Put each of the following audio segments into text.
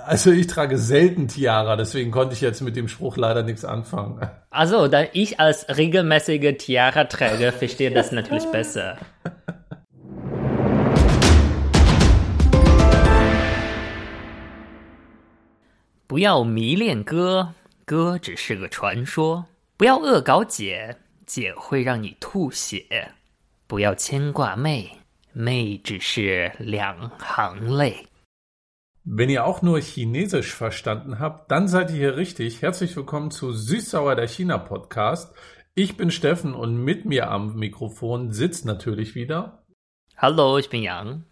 Also ich trage selten Tiara, deswegen konnte ich jetzt mit dem Spruch leider nichts anfangen. Also, da ich als regelmäßige Tiara-Träger verstehe das natürlich besser. 不要迷恋歌，歌只是个传说；不要恶搞姐，姐会让你吐血；不要牵挂妹，妹只是两行泪。 Wenn ihr auch nur Chinesisch verstanden habt, dann seid ihr hier richtig. Herzlich willkommen zu Süßsauer der China Podcast. Ich bin Steffen und mit mir am Mikrofon sitzt natürlich wieder Hallo, ich bin Yang.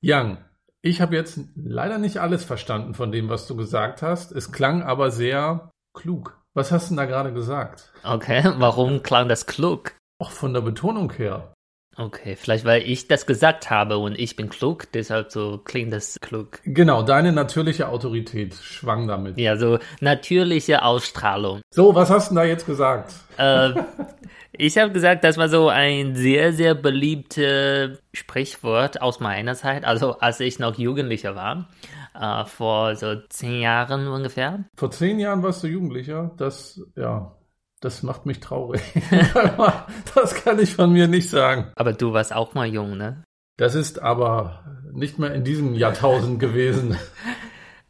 Yang. Ich habe jetzt leider nicht alles verstanden von dem, was du gesagt hast. Es klang aber sehr klug. Was hast du denn da gerade gesagt? Okay, warum klang das klug? Auch von der Betonung her. Okay, vielleicht weil ich das gesagt habe und ich bin klug, deshalb so klingt das klug. Genau, deine natürliche Autorität schwang damit. Ja, so natürliche Ausstrahlung. So, was hast du da jetzt gesagt? Äh, ich habe gesagt, das war so ein sehr, sehr beliebtes Sprichwort aus meiner Zeit, also als ich noch Jugendlicher war, äh, vor so zehn Jahren ungefähr. Vor zehn Jahren warst du Jugendlicher. Das, ja, das macht mich traurig. das kann ich von mir nicht sagen. Aber du warst auch mal jung, ne? Das ist aber nicht mehr in diesem Jahrtausend gewesen.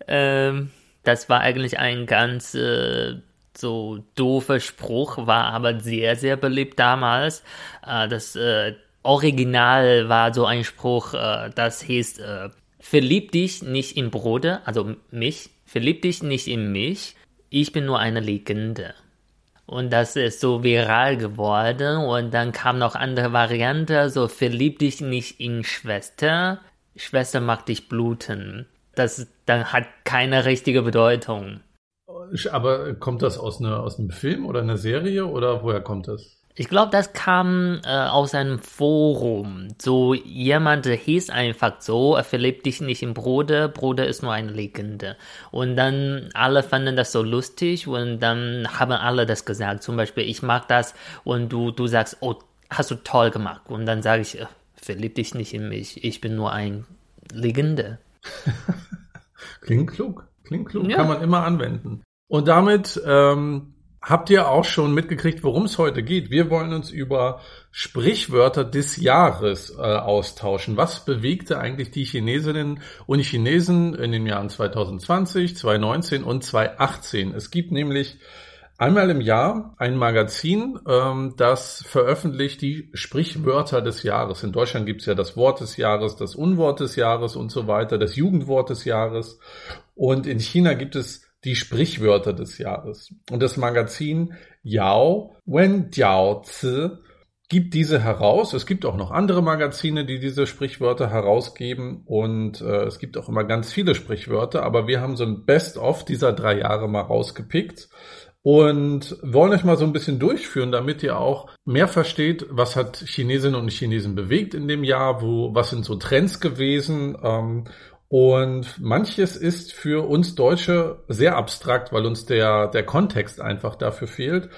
Ähm, das war eigentlich ein ganz äh, so doofer Spruch, war aber sehr, sehr beliebt damals. Äh, das äh, Original war so ein Spruch, äh, das hieß, äh, verlieb dich nicht in Bruder, also mich, verlieb dich nicht in mich, ich bin nur eine Legende. Und das ist so viral geworden und dann kam noch andere Variante, so verlieb dich nicht in Schwester, Schwester mag dich bluten. Das dann hat keine richtige Bedeutung. Aber kommt das aus, einer, aus einem Film oder einer Serie oder woher kommt das? Ich glaube, das kam äh, aus einem Forum. So jemand hieß einfach so, er verliebt dich nicht in Bruder, Bruder ist nur eine Legende. Und dann alle fanden das so lustig und dann haben alle das gesagt. Zum Beispiel, ich mag das und du, du sagst, oh, hast du toll gemacht. Und dann sage ich, äh, verlieb dich nicht in mich, ich bin nur ein Legende. Klingt klug, klingt klug, Ja. kann man immer anwenden. Und damit ähm, habt ihr auch schon mitgekriegt, worum es heute geht. Wir wollen uns über Sprichwörter des Jahres äh, austauschen. Was bewegte eigentlich die Chinesinnen und Chinesen in den Jahren 2020, 2019 und 2018? Es gibt nämlich einmal im Jahr ein Magazin, ähm, das veröffentlicht die Sprichwörter des Jahres. In Deutschland gibt es ja das Wort des Jahres, das Unwort des Jahres und so weiter, das Jugendwort des Jahres. Und in China gibt es die Sprichwörter des Jahres. Und das Magazin Yao Wen Jiao Zi gibt diese heraus. Es gibt auch noch andere Magazine, die diese Sprichwörter herausgeben. Und äh, es gibt auch immer ganz viele Sprichwörter. Aber wir haben so ein Best-of dieser drei Jahre mal rausgepickt und wollen euch mal so ein bisschen durchführen, damit ihr auch mehr versteht, was hat Chinesinnen und Chinesen bewegt in dem Jahr, wo, was sind so Trends gewesen. Ähm, und manches ist für uns Deutsche sehr abstrakt, weil uns der, der Kontext einfach dafür fehlt.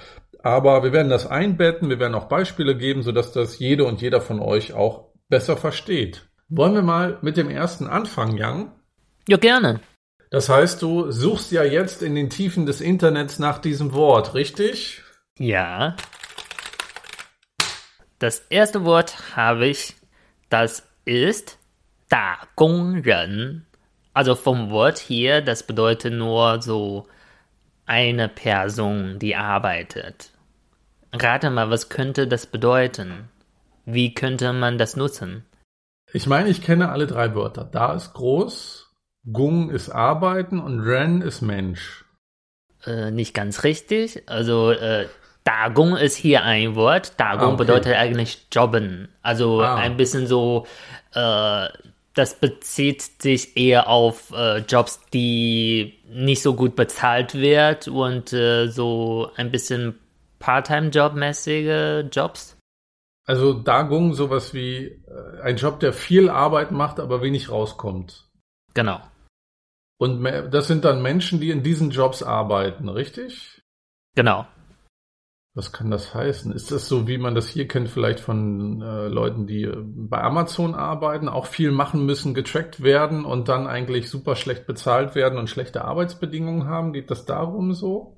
Aber wir werden das einbetten, wir werden auch Beispiele geben, sodass das jede und jeder von euch auch besser versteht. Wollen wir mal mit dem ersten anfangen, Yang? Ja, gerne. Das heißt, du suchst ja jetzt in den Tiefen des Internets nach diesem Wort, richtig? Ja. Das erste Wort habe ich, das ist 打工人. Also vom Wort hier, das bedeutet nur so eine Person, die arbeitet. Rate mal, was könnte das bedeuten? Wie könnte man das nutzen? Ich meine, ich kenne alle drei Wörter. Da ist groß, Gung ist arbeiten und Ren ist Mensch. Äh, nicht ganz richtig. Also, äh, Dagong ist hier ein Wort. Dagong Ah, okay. bedeutet eigentlich jobben. Also Ah. ein bisschen so, äh, das bezieht sich eher auf äh, Jobs, die nicht so gut bezahlt wird und äh, so ein bisschen Part-Time-Job-mäßige Jobs. Also Dagung sowas wie äh, ein Job, der viel Arbeit macht, aber wenig rauskommt. Genau. Und das sind dann Menschen, die in diesen Jobs arbeiten, richtig? Genau. Was kann das heißen? Ist das so, wie man das hier kennt, vielleicht von äh, Leuten, die äh, bei Amazon arbeiten, auch viel machen müssen, getrackt werden und dann eigentlich super schlecht bezahlt werden und schlechte Arbeitsbedingungen haben? Geht das darum so?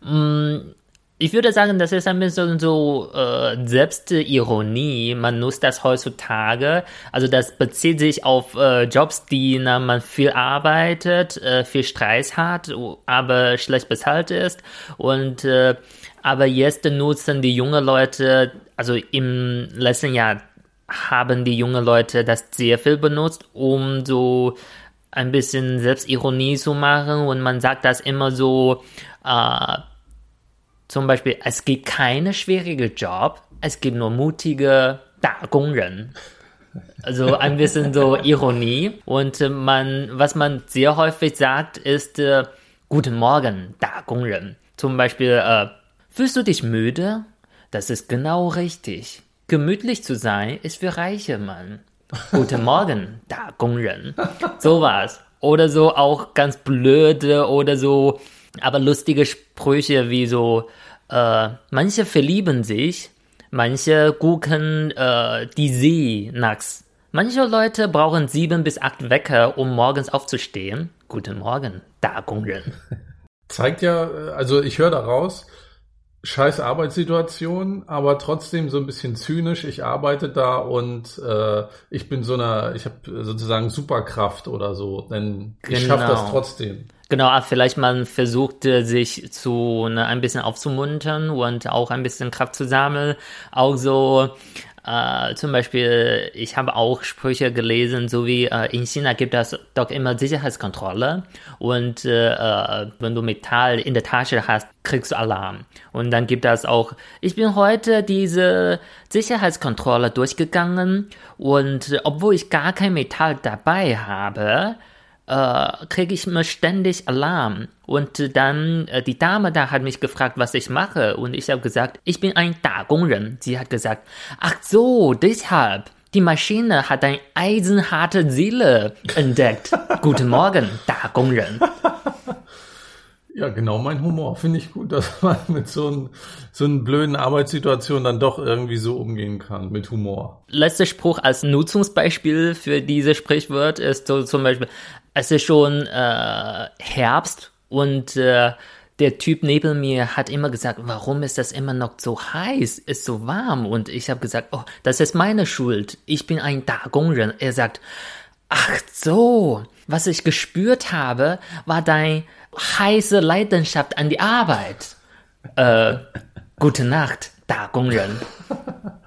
Mm, ich würde sagen, das ist ein bisschen so äh, Selbstironie. Man nutzt das heutzutage. Also das bezieht sich auf äh, Jobs, die na, man viel arbeitet, äh, viel Stress hat, aber schlecht bezahlt ist. Und äh, aber jetzt nutzen die jungen Leute, also im letzten Jahr haben die jungen Leute das sehr viel benutzt, um so ein bisschen Selbstironie zu machen. Und man sagt das immer so. Äh, zum Beispiel, es gibt keine schwierige Job, es gibt nur mutige Dagongren. Also ein bisschen so Ironie. Und man, was man sehr häufig sagt, ist äh, Guten Morgen, Dagongren. Zum Beispiel, äh, fühlst du dich müde? Das ist genau richtig. Gemütlich zu sein ist für reiche Mann. Guten Morgen, Dagongren. Sowas. Oder so auch ganz blöde oder so aber lustige Sprüche wie so, äh, manche verlieben sich, manche gucken äh, die See nachts. Manche Leute brauchen sieben bis acht Wecker, um morgens aufzustehen. Guten Morgen, Dagongren. Zeigt ja, äh, also ich höre daraus, scheiß Arbeitssituation, aber trotzdem so ein bisschen zynisch. Ich arbeite da und äh, ich bin so einer, ich habe sozusagen Superkraft oder so, denn ich genau. schaffe das trotzdem. Genau, vielleicht man versucht sich zu ne, ein bisschen aufzumuntern und auch ein bisschen Kraft zu sammeln. Auch so äh, zum Beispiel, ich habe auch Sprüche gelesen, so wie äh, in China gibt es doch immer Sicherheitskontrolle und äh, äh, wenn du Metall in der Tasche hast, kriegst du Alarm. Und dann gibt es auch, ich bin heute diese Sicherheitskontrolle durchgegangen und obwohl ich gar kein Metall dabei habe, äh, kriege ich immer ständig Alarm. Und dann, äh, die Dame da hat mich gefragt, was ich mache. Und ich habe gesagt, ich bin ein Dagongren. Sie hat gesagt, ach so, deshalb. Die Maschine hat eine eisenharte Seele entdeckt. Guten Morgen, Dagongren. Ja, genau mein Humor. Finde ich gut, dass man mit so, ein, so einer blöden Arbeitssituation dann doch irgendwie so umgehen kann, mit Humor. Letzter Spruch als Nutzungsbeispiel für diese Sprichwort ist so zum Beispiel, es ist schon äh, Herbst und äh, der Typ neben mir hat immer gesagt, warum ist das immer noch so heiß, ist so warm? Und ich habe gesagt, oh, das ist meine Schuld. Ich bin ein Dagongren. Er sagt, ach so, was ich gespürt habe, war deine heiße Leidenschaft an die Arbeit. Äh, gute Nacht, Dagongren.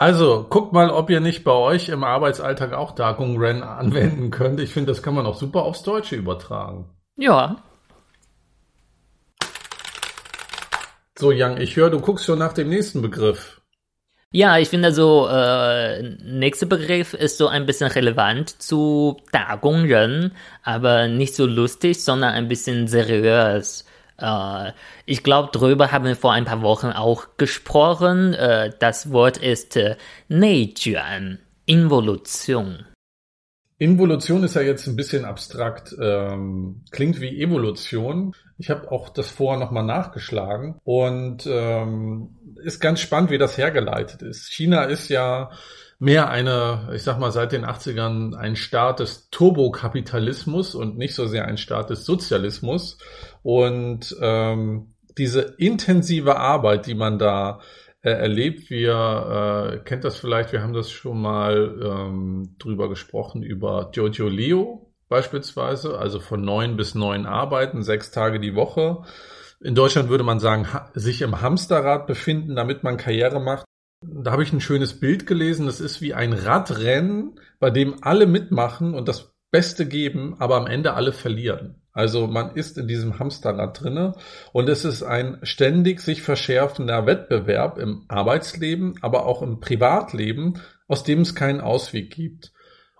Also, guckt mal, ob ihr nicht bei euch im Arbeitsalltag auch Dagung Ren anwenden könnt. Ich finde, das kann man auch super aufs Deutsche übertragen. Ja. So, Yang, ich höre, du guckst schon nach dem nächsten Begriff. Ja, ich finde so, äh, nächster Begriff ist so ein bisschen relevant zu Ren, aber nicht so lustig, sondern ein bisschen seriös. Äh, ich glaube, darüber haben wir vor ein paar Wochen auch gesprochen. Äh, das Wort ist äh, Involution. Involution ist ja jetzt ein bisschen abstrakt, ähm, klingt wie Evolution. Ich habe auch das vorher nochmal nachgeschlagen und ähm, ist ganz spannend, wie das hergeleitet ist. China ist ja mehr eine, ich sag mal, seit den 80ern ein Staat des Turbokapitalismus und nicht so sehr ein Staat des Sozialismus. Und ähm, diese intensive Arbeit, die man da äh, erlebt, wir äh, kennt das vielleicht, wir haben das schon mal ähm, drüber gesprochen, über Jojo Leo beispielsweise, also von neun bis neun arbeiten, sechs Tage die Woche. In Deutschland würde man sagen, sich im Hamsterrad befinden, damit man Karriere macht. Da habe ich ein schönes Bild gelesen. Das ist wie ein Radrennen, bei dem alle mitmachen und das Beste geben, aber am Ende alle verlieren. Also man ist in diesem Hamsterrad drinne und es ist ein ständig sich verschärfender Wettbewerb im Arbeitsleben, aber auch im Privatleben, aus dem es keinen Ausweg gibt.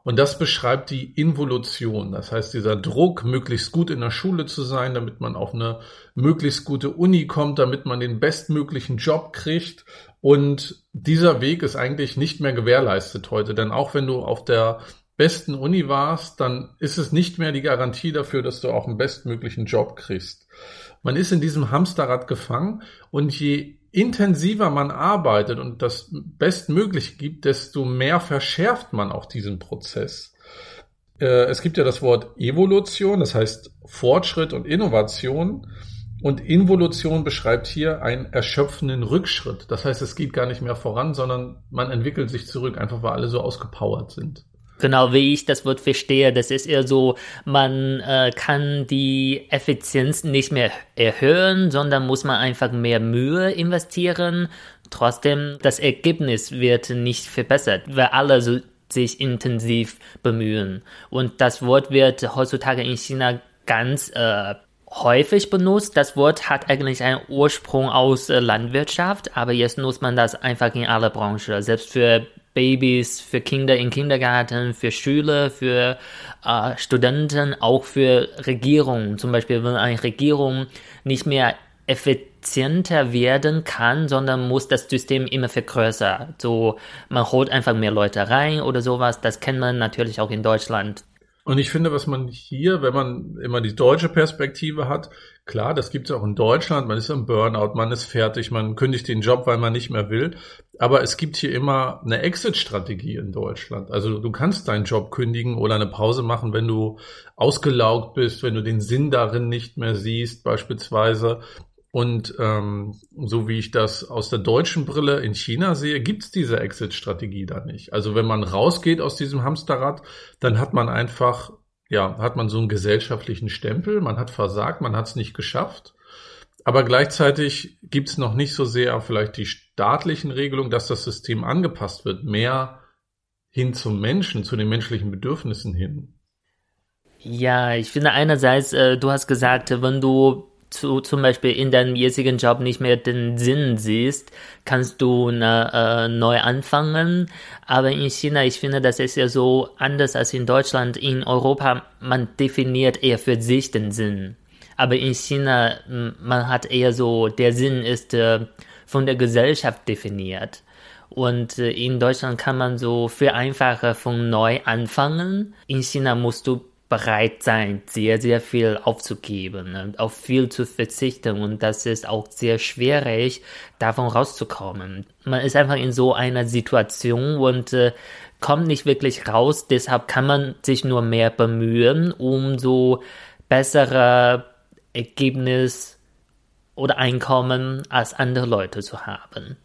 Und das beschreibt die Involution. Das heißt, dieser Druck, möglichst gut in der Schule zu sein, damit man auf eine möglichst gute Uni kommt, damit man den bestmöglichen Job kriegt. Und dieser Weg ist eigentlich nicht mehr gewährleistet heute. Denn auch wenn du auf der besten Uni warst, dann ist es nicht mehr die Garantie dafür, dass du auch einen bestmöglichen Job kriegst. Man ist in diesem Hamsterrad gefangen und je intensiver man arbeitet und das bestmöglich gibt, desto mehr verschärft man auch diesen Prozess. Äh, es gibt ja das Wort Evolution, das heißt Fortschritt und Innovation. Und Involution beschreibt hier einen erschöpfenden Rückschritt. Das heißt, es geht gar nicht mehr voran, sondern man entwickelt sich zurück, einfach weil alle so ausgepowert sind. Genau, wie ich das Wort verstehe, das ist eher so, man äh, kann die Effizienz nicht mehr erhöhen, sondern muss man einfach mehr Mühe investieren. Trotzdem, das Ergebnis wird nicht verbessert, weil alle so sich intensiv bemühen. Und das Wort wird heutzutage in China ganz äh, häufig benutzt. Das Wort hat eigentlich einen Ursprung aus äh, Landwirtschaft, aber jetzt nutzt man das einfach in aller Branche. Selbst für Babys, für Kinder im Kindergarten, für Schüler, für äh, Studenten, auch für Regierungen. Zum Beispiel, wenn eine Regierung nicht mehr effizienter werden kann, sondern muss das System immer vergrößern. So, man holt einfach mehr Leute rein oder sowas. Das kennt man natürlich auch in Deutschland. Und ich finde, was man hier, wenn man immer die deutsche Perspektive hat, klar, das gibt es auch in Deutschland, man ist am Burnout, man ist fertig, man kündigt den Job, weil man nicht mehr will. Aber es gibt hier immer eine Exit-Strategie in Deutschland. Also du kannst deinen Job kündigen oder eine Pause machen, wenn du ausgelaugt bist, wenn du den Sinn darin nicht mehr siehst, beispielsweise. Und ähm, so wie ich das aus der deutschen Brille in China sehe, gibt's diese Exit-Strategie da nicht. Also wenn man rausgeht aus diesem Hamsterrad, dann hat man einfach, ja, hat man so einen gesellschaftlichen Stempel, man hat versagt, man hat's nicht geschafft. Aber gleichzeitig gibt's noch nicht so sehr vielleicht die staatlichen Regelungen, dass das System angepasst wird, mehr hin zum Menschen, zu den menschlichen Bedürfnissen hin. Ja, ich finde einerseits, äh, du hast gesagt, wenn du zu, zum Beispiel in deinem jetzigen Job nicht mehr den Sinn siehst, kannst du ne, äh, neu anfangen. Aber in China, ich finde, das ist ja so anders als in Deutschland. In Europa, man definiert eher für sich den Sinn. Aber in China, man hat eher so, der Sinn ist äh, von der Gesellschaft definiert. Und äh, in Deutschland kann man so viel einfacher von neu anfangen. In China musst du bereit sein, sehr, sehr viel aufzugeben und auf viel zu verzichten. Und das ist auch sehr schwierig, davon rauszukommen. Man ist einfach in so einer Situation und äh, kommt nicht wirklich raus. Deshalb kann man sich nur mehr bemühen, um so bessere Ergebnis oder Einkommen als andere Leute zu haben.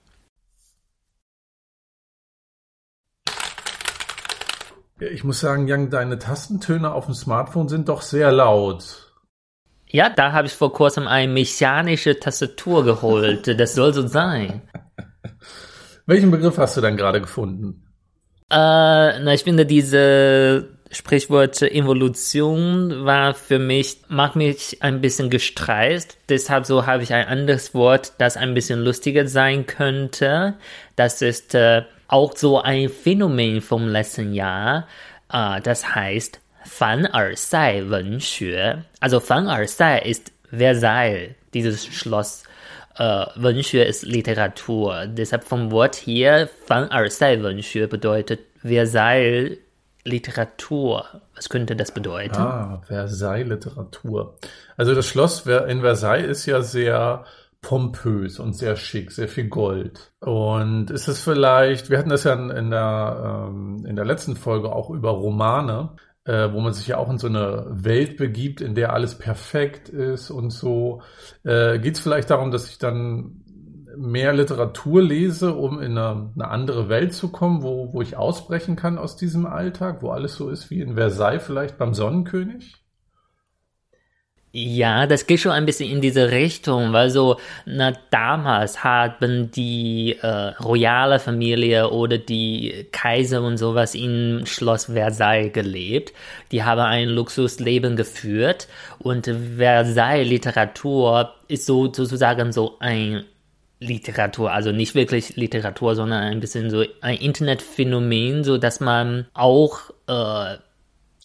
Ich muss sagen, Jan, deine Tastentöne auf dem Smartphone sind doch sehr laut. Ja, da habe ich vor kurzem eine mechanische Tastatur geholt. Das soll so sein. Welchen Begriff hast du dann gerade gefunden? Äh, na, ich finde diese Sprichwort Evolution war für mich, macht mich ein bisschen gestreist. Deshalb so habe ich ein anderes Wort, das ein bisschen lustiger sein könnte. Das ist äh, auch so ein Phänomen vom letzten Jahr. Äh, das heißt Fan Sai Wenxue. Also Fan Sai ist Versailles, dieses Schloss. Äh, Wenxue ist Literatur. Deshalb vom Wort hier Fan Sai Wenxue bedeutet Versailles Literatur. Was könnte das bedeuten? Ah, Versailles Literatur. Also das Schloss in Versailles ist ja sehr pompös und sehr schick, sehr viel Gold. Und ist es vielleicht, wir hatten das ja in der, ähm, in der letzten Folge auch über Romane, äh, wo man sich ja auch in so eine Welt begibt, in der alles perfekt ist und so. Äh, Geht es vielleicht darum, dass ich dann mehr Literatur lese, um in eine, eine, andere Welt zu kommen, wo, wo ich ausbrechen kann aus diesem Alltag, wo alles so ist wie in Versailles vielleicht beim Sonnenkönig? Ja, das geht schon ein bisschen in diese Richtung, weil so, na, damals haben die äh, royale Familie oder die Kaiser und sowas in Schloss Versailles gelebt. Die haben ein Luxusleben geführt und Versailles Literatur ist so sozusagen so ein Literatur, also nicht wirklich Literatur, sondern ein bisschen so ein Internetphänomen, so dass man auch äh,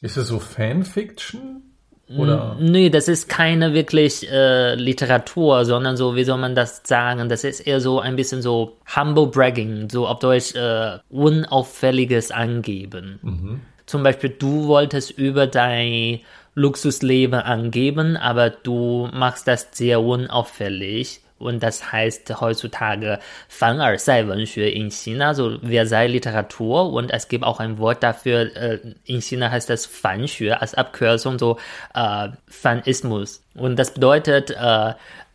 ist es so Fanfiction? Oder? Nee, das ist keine wirklich äh, Literatur, sondern so, wie soll man das sagen? Das ist eher so ein bisschen so Humble Bragging, so auf Deutsch äh, unauffälliges Angeben. Mhm. Zum Beispiel, du wolltest über dein Luxusleben angeben, aber du machst das sehr unauffällig. Und das heißt heutzutage Fan'er-Sei-Wenxue in China, so Versailles-Literatur. Und es gibt auch ein Wort dafür, äh, in China heißt das Fanxue als Abkürzung, so äh, Fanismus. Und das bedeutet, äh,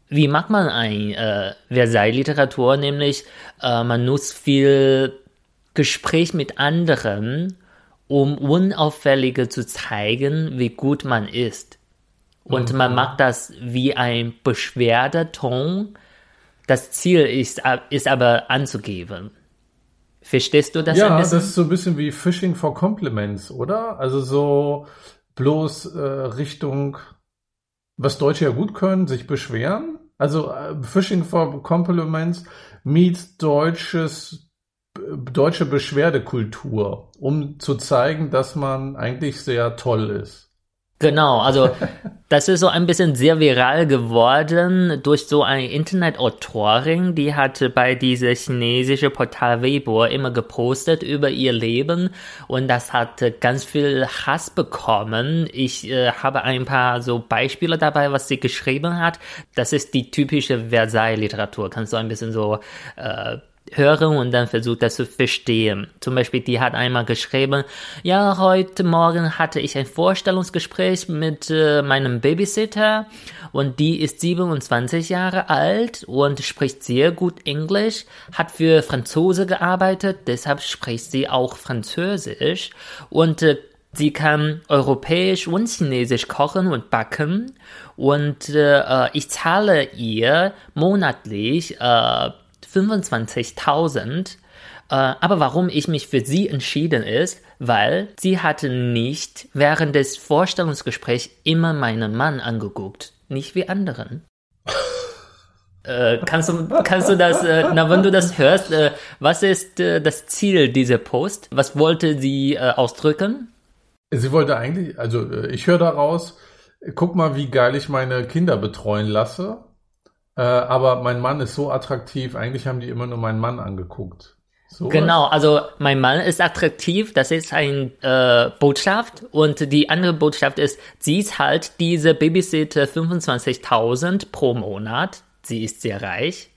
wie macht man ein äh, Versailles-Literatur? Nämlich, äh, man nutzt viel Gespräch mit anderen, um unauffälliger zu zeigen, wie gut man ist. Und man macht das wie ein Beschwerdeton. Das Ziel ist, ist aber anzugeben. Verstehst du das ja, das ist so ein bisschen wie Fishing for Compliments, oder? Also so bloß äh, Richtung, was Deutsche ja gut können, sich beschweren. Also äh, Fishing for Compliments meets deutsches deutsche Beschwerdekultur, um zu zeigen, dass man eigentlich sehr toll ist. Genau, also das ist so ein bisschen sehr viral geworden durch so eine Internetautorin, die hatte bei dieser chinesischen Portal Weibo immer gepostet über ihr Leben und das hat ganz viel Hass bekommen. Ich äh, habe ein paar so Beispiele dabei, was sie geschrieben hat. Das ist die typische Versailles-Literatur. Kannst du ein bisschen so äh, höre und dann versuche das zu verstehen. Zum Beispiel, die hat einmal geschrieben, ja, heute Morgen hatte ich ein Vorstellungsgespräch mit äh, meinem Babysitter und die ist 27 Jahre alt und spricht sehr gut Englisch, hat für Franzose gearbeitet, deshalb spricht sie auch Französisch und äh, Sie kann europäisch und chinesisch kochen und backen und äh, ich zahle ihr monatlich äh, 25.000. Äh, aber warum ich mich für sie entschieden ist, weil sie hatte nicht während des Vorstellungsgesprächs immer meinen Mann angeguckt, nicht wie anderen. äh, kannst du, kannst du das, äh, na, wenn du das hörst, äh, was ist äh, das Ziel dieser Post? Was wollte sie äh, ausdrücken? Sie wollte eigentlich, also ich höre daraus, guck mal, wie geil ich meine Kinder betreuen lasse. Äh, aber mein Mann ist so attraktiv, eigentlich haben die immer nur meinen Mann angeguckt. So genau, also mein Mann ist attraktiv, das ist eine äh, Botschaft und die andere Botschaft ist, sie zahlt diese Babysitter 25.000 pro Monat, sie ist sehr reich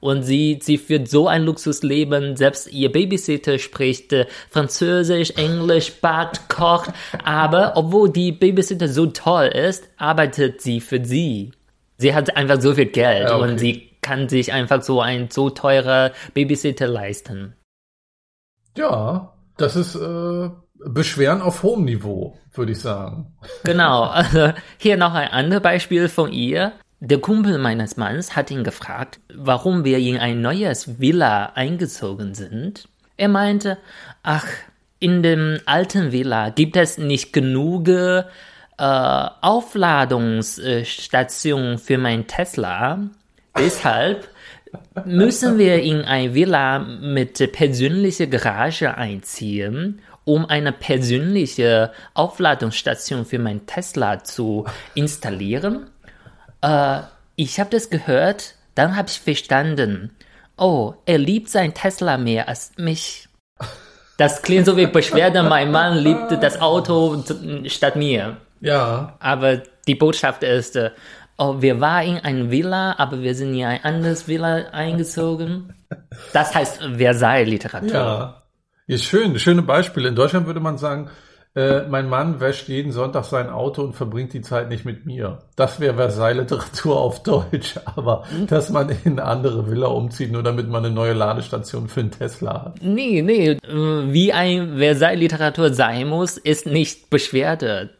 und sie, sie führt so ein Luxusleben, selbst ihr Babysitter spricht äh, Französisch, Englisch, backt, kocht, aber obwohl die Babysitter so toll ist, arbeitet sie für sie. Sie hat einfach so viel Geld okay. und sie kann sich einfach so ein so teurer Babysitter leisten. Ja, das ist äh, Beschweren auf hohem Niveau, würde ich sagen. Genau, also hier noch ein anderes Beispiel von ihr. Der Kumpel meines Manns hat ihn gefragt, warum wir in ein neues Villa eingezogen sind. Er meinte, ach, in dem alten Villa gibt es nicht genug äh, Aufladungsstation für mein Tesla. Deshalb müssen wir in ein Villa mit persönlicher Garage einziehen, um eine persönliche Aufladungsstation für mein Tesla zu installieren. Äh, ich habe das gehört, dann habe ich verstanden. Oh, er liebt sein Tesla mehr als mich. Das klingt so wie Beschwerde, mein Mann liebt das Auto statt mir. Ja. Aber die Botschaft ist, äh, oh, wir waren in einer Villa, aber wir sind in ein anderes Villa eingezogen. Das heißt Versailles-Literatur. Ja. Ist schön, schöne Beispiele. In Deutschland würde man sagen, äh, mein Mann wäscht jeden Sonntag sein Auto und verbringt die Zeit nicht mit mir. Das wäre Versailles-Literatur auf Deutsch. Aber dass man in eine andere Villa umzieht, nur damit man eine neue Ladestation für einen Tesla hat. Nee, nee. Äh, wie ein Versailles-Literatur sein muss, ist nicht Beschwerde.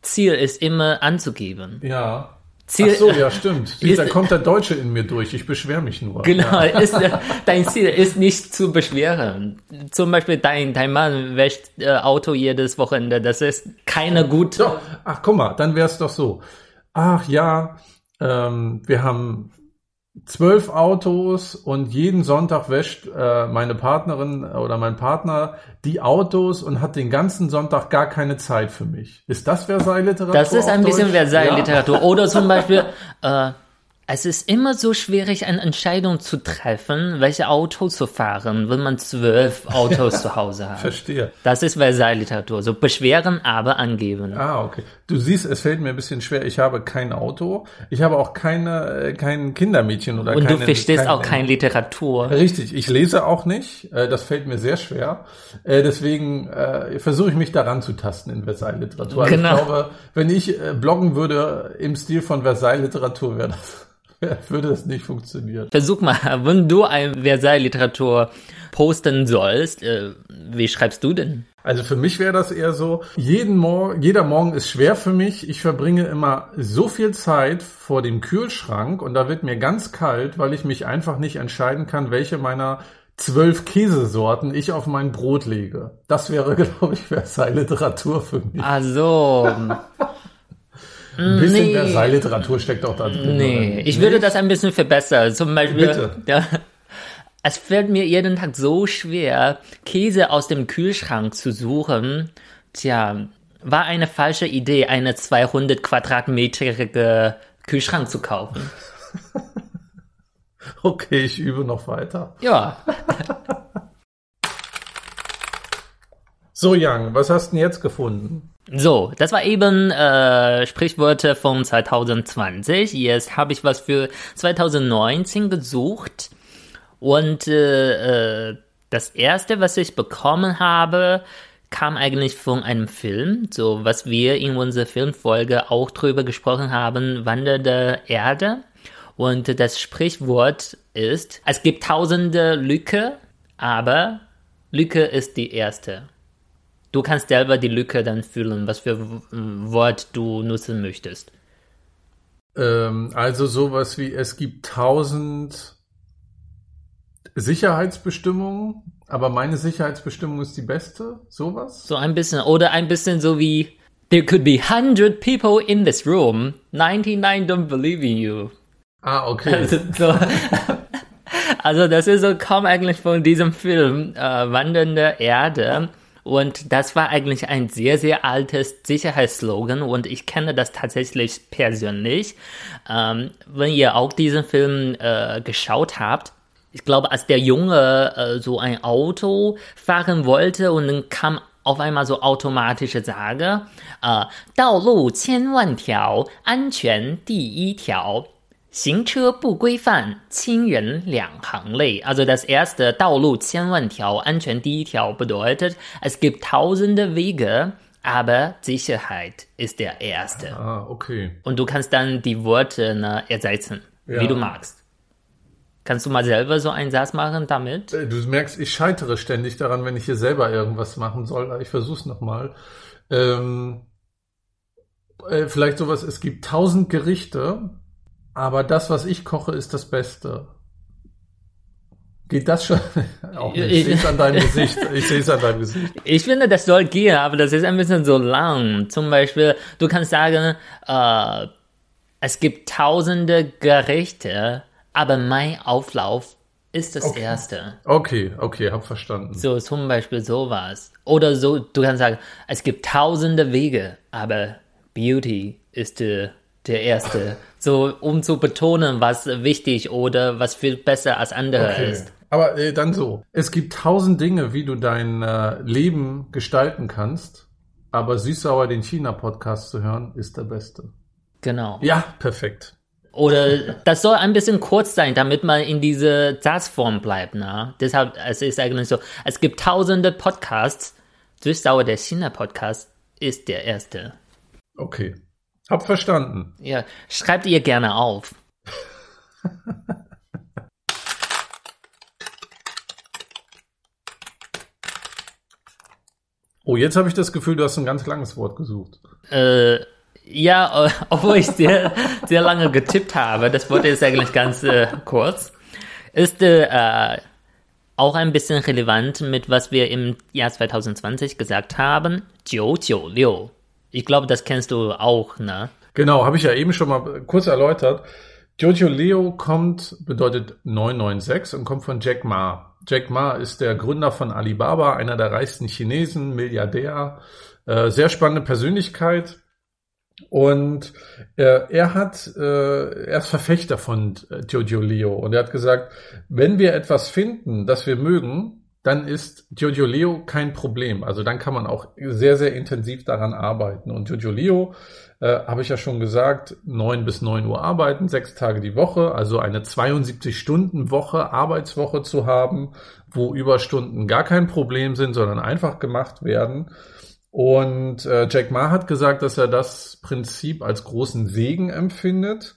Ziel ist immer anzugeben. Ja. Ziel, Ach so, ja, stimmt. Ist, da kommt der Deutsche in mir durch. Ich beschwere mich nur. Genau, ist, dein Ziel ist nicht zu beschweren. Zum Beispiel dein, dein Mann wäscht äh, Auto jedes Wochenende. Das ist keine gute. So, ach, guck mal, dann wäre es doch so. Ach ja, ähm, wir haben zwölf Autos und jeden Sonntag wäscht äh, meine Partnerin oder mein Partner die Autos und hat den ganzen Sonntag gar keine Zeit für mich. Ist das Versailles-Literatur? Das ist ein bisschen Versailles-Literatur. Ja. Oder zum Beispiel, äh, Es ist immer so schwierig, eine Entscheidung zu treffen, welche Auto zu fahren, wenn man zwölf Autos zu Hause hat. Verstehe. Das ist Versailles-Literatur. So beschweren, aber angeben. Ah, okay. Du siehst, es fällt mir ein bisschen schwer. Ich habe kein Auto. Ich habe auch keine, äh, kein Kindermädchen oder Und keine, du verstehst kein- auch keine Literatur. Richtig, ich lese auch nicht. Äh, Das fällt mir sehr schwer. Äh, Deswegen äh, versuche ich mich daran zu tasten in Versailles-Literatur. Also Genau. Ich glaube, wenn ich bloggen würde im Stil von Versailles-Literatur, wäre das, würde das nicht funktionieren. Versuch mal, wenn du ein Versailles-Literatur posten sollst, äh, wie schreibst du denn? Also für mich wäre das eher so, jeden Morgen, jeder Morgen ist schwer für mich. Ich verbringe immer so viel Zeit vor dem Kühlschrank und da wird mir ganz kalt, weil ich mich einfach nicht entscheiden kann, welche meiner zwölf Käsesorten ich auf mein Brot lege. Das wäre, glaube ich, Versailles-Literatur für mich. Also, Ein bisschen nee. Versailles-Literatur steckt auch da drin. nee, oder? ich würde das ein bisschen verbessern. Zum Beispiel, Bitte. ja, es fällt mir jeden Tag so schwer, Käse aus dem Kühlschrank zu suchen. Tja, war eine falsche Idee, eine 200 Quadratmeterige Kühlschrank zu kaufen. Okay, ich übe noch weiter. Ja, So, Young, was hast du denn jetzt gefunden? So, das war eben äh, Sprichwörter von 2020. Jetzt habe ich was für 2019 gesucht. Und äh, äh, das erste, was ich bekommen habe, kam eigentlich von einem Film, so was wir in unserer Filmfolge auch drüber gesprochen haben, Wandernde Erde. Und das Sprichwort ist, es gibt tausende Lücke, aber Lücke ist die erste. Du kannst selber die Lücke dann füllen, was für Wort du nutzen möchtest. Ähm, also sowas wie, es gibt tausend Sicherheitsbestimmungen, aber meine Sicherheitsbestimmung ist die beste, sowas? So ein bisschen, oder ein bisschen so wie, there could be 100 people in this room, 99 don't believe in you. Ah, okay. Also, so, also das ist so kaum eigentlich von diesem Film, äh, Wandernde Erde. Und das war eigentlich ein sehr, sehr altes Sicherheitsslogan und ich kenne das tatsächlich persönlich. Ähm, wenn ihr auch diesen Film äh, geschaut habt, ich glaube, als der Junge äh, so ein Auto fahren wollte und dann kam auf einmal so automatische Sage, äh, 道路千万条，安全第一条。 Also das erste Daolu Tiao, bedeutet, es gibt tausende Wege, aber Sicherheit ist der erste. Ah, okay. Und du kannst dann die Worte ne, ersetzen, ja. wie du magst. Kannst du mal selber so einen Satz machen damit? Äh, du merkst, ich scheitere ständig daran, wenn ich hier selber irgendwas machen soll. Ich versuch's nochmal. Ähm, äh, vielleicht sowas, es gibt tausend Gerichte, aber das, was ich koche, ist das Beste. Geht das schon? Auch nicht. Ich sehe es an deinem Gesicht. Ich sehe es an deinem Gesicht. Ich finde, das soll gehen, aber das ist ein bisschen so lang. Zum Beispiel, du kannst sagen, äh, es gibt tausende Gerichte, aber mein Auflauf ist das Okay. erste. Okay, okay, hab verstanden. So zum Beispiel sowas. Oder so, du kannst sagen, es gibt tausende Wege, aber Beauty ist äh, der erste. So, um zu betonen, was wichtig oder was viel besser als andere Okay. ist. Aber äh, dann so. Es gibt tausend Dinge, wie du dein äh, Leben gestalten kannst, aber Süßsauer den China-Podcast zu hören, ist der beste. Genau. Ja, perfekt. Oder das soll ein bisschen kurz sein, damit man in diese Satzform bleibt. Ne? Deshalb, es ist eigentlich so, es gibt tausende Podcasts. Süßsauer der China-Podcast ist der erste. Okay. Hab verstanden. Ja, schreibt ihr gerne auf. Oh, jetzt habe ich das Gefühl, du hast ein ganz langes Wort gesucht. Äh, ja, obwohl ich sehr, sehr lange getippt habe, das Wort ist eigentlich ganz äh, kurz, ist äh, äh, auch ein bisschen relevant mit was wir im Jahr 2020 gesagt haben. 996. Ich glaube, das kennst du auch, ne? Genau, habe ich ja eben schon mal kurz erläutert. Jojo Leo kommt, bedeutet 996 und kommt von Jack Ma. Jack Ma ist der Gründer von Alibaba, einer der reichsten Chinesen, Milliardär, äh, sehr spannende Persönlichkeit. Und äh, er hat, äh, er ist Verfechter von äh, Jojo Leo und er hat gesagt, wenn wir etwas finden, das wir mögen, dann ist Jojo Leo kein Problem. Also dann kann man auch sehr, sehr intensiv daran arbeiten. Und Jojo Leo, äh, habe ich ja schon gesagt, neun bis neun Uhr arbeiten, sechs Tage die Woche, also eine 72-Stunden-Woche, Arbeitswoche zu haben, wo Überstunden gar kein Problem sind, sondern einfach gemacht werden. Und äh, Jack Ma hat gesagt, dass er das Prinzip als großen Segen empfindet.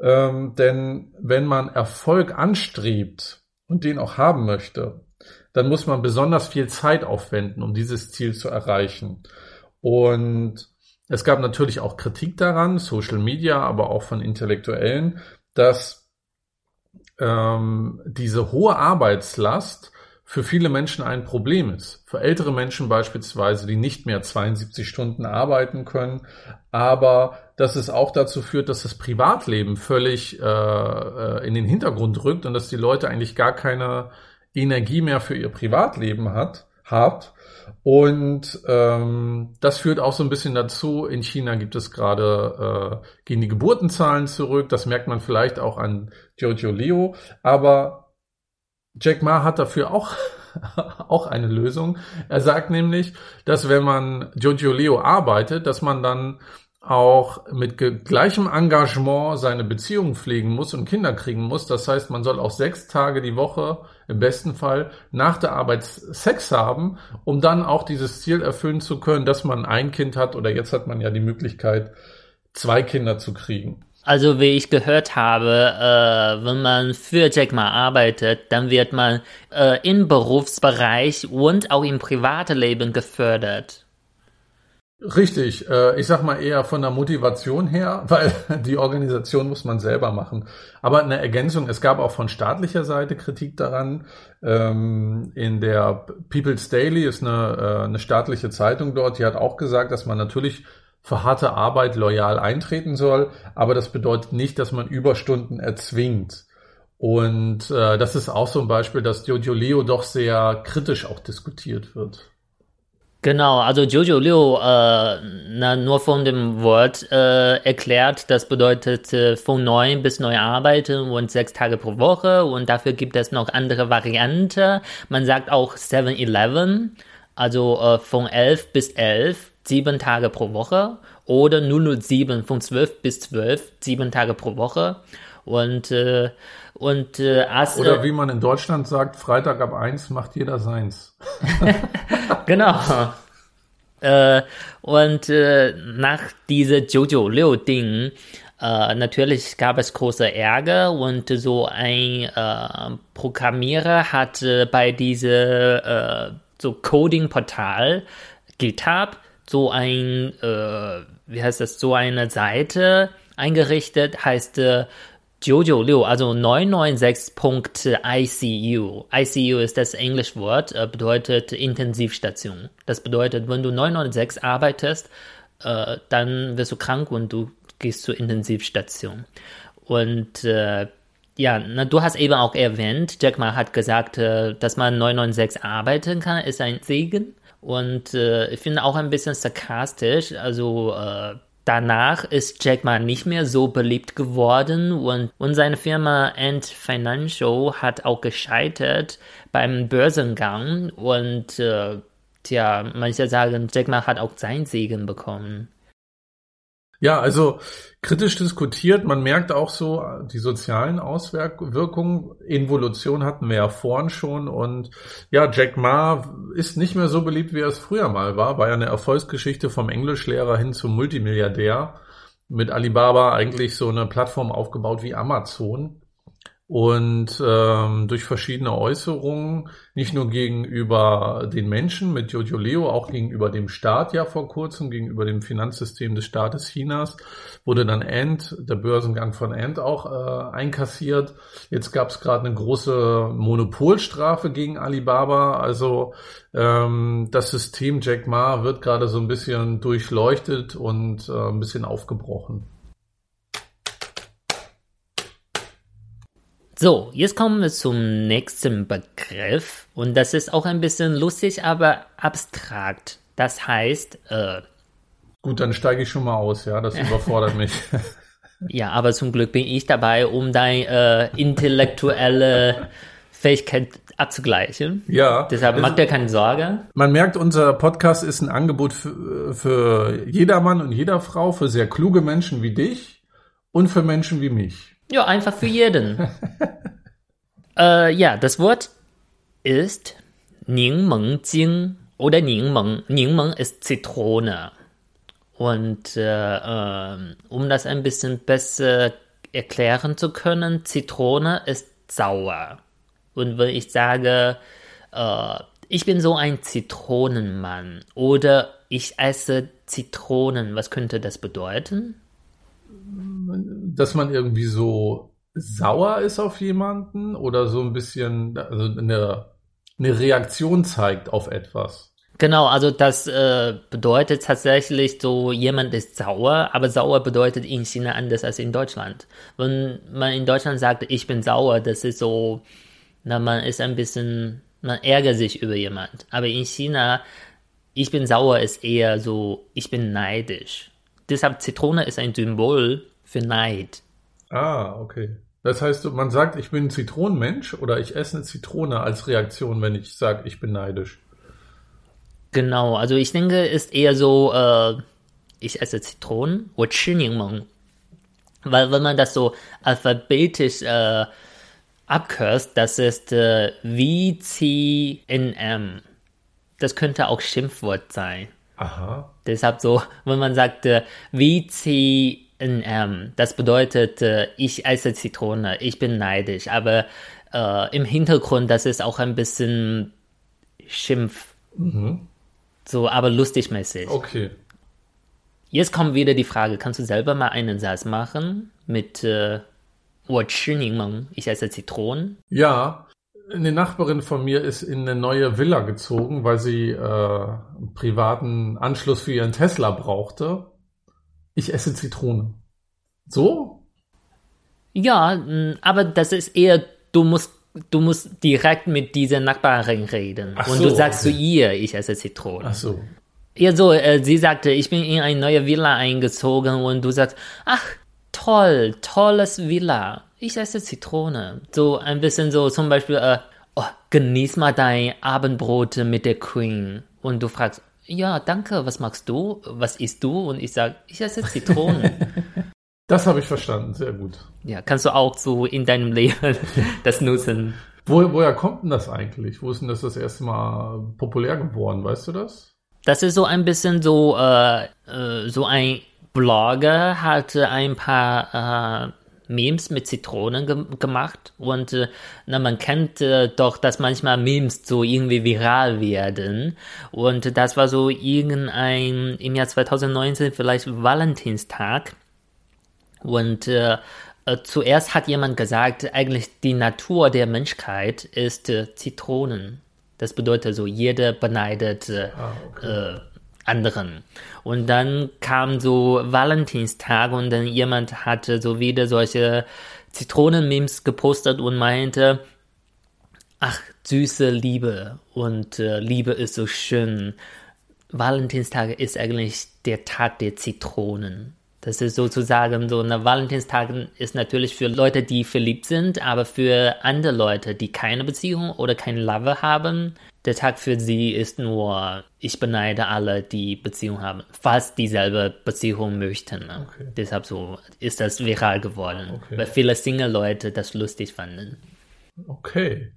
Ähm, denn wenn man Erfolg anstrebt und den auch haben möchte, dann muss man besonders viel Zeit aufwenden, um dieses Ziel zu erreichen. Und es gab natürlich auch Kritik daran, Social Media, aber auch von Intellektuellen, dass ähm, diese hohe Arbeitslast für viele Menschen ein Problem ist. Für ältere Menschen beispielsweise, die nicht mehr 72 Stunden arbeiten können, aber dass es auch dazu führt, dass das Privatleben völlig äh, äh, in den Hintergrund rückt und dass die Leute eigentlich gar keine Energie mehr für ihr Privatleben hat, hat. Und ähm, das führt auch so ein bisschen dazu. In China gibt es gerade, äh, gehen die Geburtenzahlen zurück. Das merkt man vielleicht auch an Jojo Leo. Aber Jack Ma hat dafür auch, auch eine Lösung. Er sagt nämlich, dass wenn man Jojo Leo arbeitet, dass man dann auch mit gleichem Engagement seine Beziehung pflegen muss und Kinder kriegen muss. Das heißt, man soll auch sechs Tage die Woche im besten Fall nach der Arbeit Sex haben, um dann auch dieses Ziel erfüllen zu können, dass man ein Kind hat oder jetzt hat man ja die Möglichkeit, zwei Kinder zu kriegen. Also wie ich gehört habe, äh, wenn man für Jack Ma arbeitet, dann wird man äh, im Berufsbereich und auch im Privatleben gefördert. Richtig, äh, ich sag mal eher von der Motivation her, weil die Organisation muss man selber machen. Aber eine Ergänzung, es gab auch von staatlicher Seite Kritik daran. Ähm, in der People's Daily ist eine, äh, eine staatliche Zeitung dort, die hat auch gesagt, dass man natürlich für harte Arbeit loyal eintreten soll, aber das bedeutet nicht, dass man Überstunden erzwingt. Und äh, das ist auch so ein Beispiel, dass Jojo Leo doch sehr kritisch auch diskutiert wird. Genau, also Jojo Liu, äh, na, nur von dem Wort äh, erklärt, das bedeutet äh, von neun bis neun arbeiten und sechs Tage pro Woche und dafür gibt es noch andere Varianten. Man sagt auch 7-Eleven, also äh, von elf bis elf sieben Tage pro Woche oder 007 von 12 bis 12, sieben Tage pro Woche. Und, äh, und äh, als, Oder wie man in Deutschland sagt, Freitag ab 1 macht jeder seins. genau. Äh, und äh, nach dieser Jojo Liu Ding, äh, natürlich gab es große Ärger und so ein äh, Programmierer hat äh, bei diesem äh, so Coding-Portal GitHub so ein, wie heißt das, so eine Seite eingerichtet, heißt äh, Jojo Liu, also 996.icu. ICU ist das Englischwort, äh, bedeutet Intensivstation. Das bedeutet, wenn du 996 arbeitest, äh, dann wirst du krank und du gehst zur Intensivstation. Und äh, ja, na, du hast eben auch erwähnt, Jack Ma hat gesagt, dass man 996 arbeiten kann, ist ein Segen. Und ich finde auch ein bisschen sarkastisch. Also danach ist Jack Ma nicht mehr so beliebt geworden und, und seine Firma Ant Financial hat auch gescheitert beim Börsengang. Und äh, tja, manche sagen, Jack Ma hat auch seinen Segen bekommen. Ja, also kritisch diskutiert. Man merkt auch so die sozialen Auswirkungen. Involution hatten wir ja vorhin schon. Und ja, Jack Ma ist nicht mehr so beliebt, wie er es früher mal war. War ja eine Erfolgsgeschichte vom Englischlehrer hin zum Multimilliardär. Mit Alibaba eigentlich so eine Plattform aufgebaut wie Amazon und ähm, durch verschiedene Äußerungen, nicht nur gegenüber den Menschen mit Jojo Leo, auch gegenüber dem Staat ja vor kurzem, gegenüber dem Finanzsystem des Staates Chinas, wurde dann Ant, der Börsengang von Ant auch äh, einkassiert. Jetzt gab es gerade eine große Monopolstrafe gegen Alibaba. Also ähm, das System Jack Ma wird gerade so ein bisschen durchleuchtet und äh, ein bisschen aufgebrochen. So, jetzt kommen wir zum nächsten Begriff und das ist auch ein bisschen lustig, aber abstrakt. Das heißt, äh, Gut, dann steige ich schon mal aus, ja, das überfordert mich. Ja, aber zum Glück bin ich dabei, um deine äh, intellektuelle Fähigkeit abzugleichen. Ja. Deshalb macht dir keine Sorge. Man merkt, unser Podcast ist ein Angebot für, für jedermann und jeder Frau, für sehr kluge Menschen wie dich und für Menschen wie mich. Ja, einfach für jeden. äh, ja, das Wort ist Ningmeng-Jing oder Ningmeng. Ningmeng ist Zitrone. Und äh, äh, um das ein bisschen besser erklären zu können, Zitrone ist sauer. Und wenn ich sage, äh, ich bin so ein Zitronenmann oder ich esse Zitronen, was könnte das bedeuten? Dass man irgendwie so sauer ist auf jemanden oder so ein bisschen also eine, eine Reaktion zeigt auf etwas. Genau, also das äh, bedeutet tatsächlich so, jemand ist sauer, aber sauer bedeutet in China anders als in Deutschland. Wenn man in Deutschland sagt, ich bin sauer, das ist so, na, man ist ein bisschen, man ärgert sich über jemand. Aber in China, ich bin sauer ist eher so, ich bin neidisch deshalb Zitrone ist ein Symbol für Neid. Ah, okay. Das heißt, man sagt, ich bin Zitronenmensch oder ich esse eine Zitrone als Reaktion, wenn ich sage, ich bin neidisch. Genau, also ich denke, ist eher so, äh, ich esse Zitronen, weil wenn man das so alphabetisch äh, abkürzt, das ist äh, VCNM. Das könnte auch Schimpfwort sein. Aha. Deshalb so, wenn man sagt äh, WCNM, ähm, das bedeutet, äh, ich esse Zitrone, ich bin neidisch, aber äh, im Hintergrund, das ist auch ein bisschen Schimpf. Mhm. So, aber lustig mäßig. Okay. Jetzt kommt wieder die Frage, kannst du selber mal einen Satz machen mit äh, ich esse Zitronen? Ja, eine Nachbarin von mir ist in eine neue Villa gezogen, weil sie äh, einen privaten Anschluss für ihren Tesla brauchte. Ich esse Zitrone. So? Ja, mh, aber das ist eher, du musst du musst direkt mit dieser Nachbarin reden. Ach und so, du sagst okay. zu ihr, ich esse Zitronen. Ach so. Ja, so, äh, sie sagte, ich bin in eine neue Villa eingezogen und du sagst, ach, toll, tolles Villa. Ich esse Zitrone. So ein bisschen so zum Beispiel, äh, oh, genieß mal dein Abendbrot mit der Queen. Und du fragst, ja, danke, was magst du? Was isst du? Und ich sag, ich esse Zitronen. Das habe ich verstanden, sehr gut. ja, kannst du auch so in deinem Leben das nutzen. Wo, woher kommt denn das eigentlich? Wo ist denn das das erste Mal populär geworden? Weißt du das? Das ist so ein bisschen so, äh, äh, so ein Blogger hat ein paar äh, Memes mit Zitronen ge gemacht und äh, na, man kennt äh, doch, dass manchmal Memes so irgendwie viral werden und das war so irgendein im Jahr 2019 vielleicht Valentinstag und äh, äh, zuerst hat jemand gesagt, eigentlich die Natur der Menschheit ist äh, Zitronen. Das bedeutet so, jeder beneidet äh, Ah, okay. Anderen. Und dann kam so Valentinstag und dann jemand hatte so wieder solche Zitronen-Memes gepostet und meinte, ach, süße Liebe und äh, Liebe ist so schön. Valentinstag ist eigentlich der Tag der Zitronen. Das ist sozusagen so, eine Valentinstag ist natürlich für Leute, die verliebt sind, aber für andere Leute, die keine Beziehung oder kein Lover haben, der Tag für sie ist nur, ich beneide alle, die Beziehung haben, falls dieselbe Beziehung möchten. Okay. Deshalb so ist das viral geworden, Okay. weil viele Single-Leute das lustig fanden. Okay.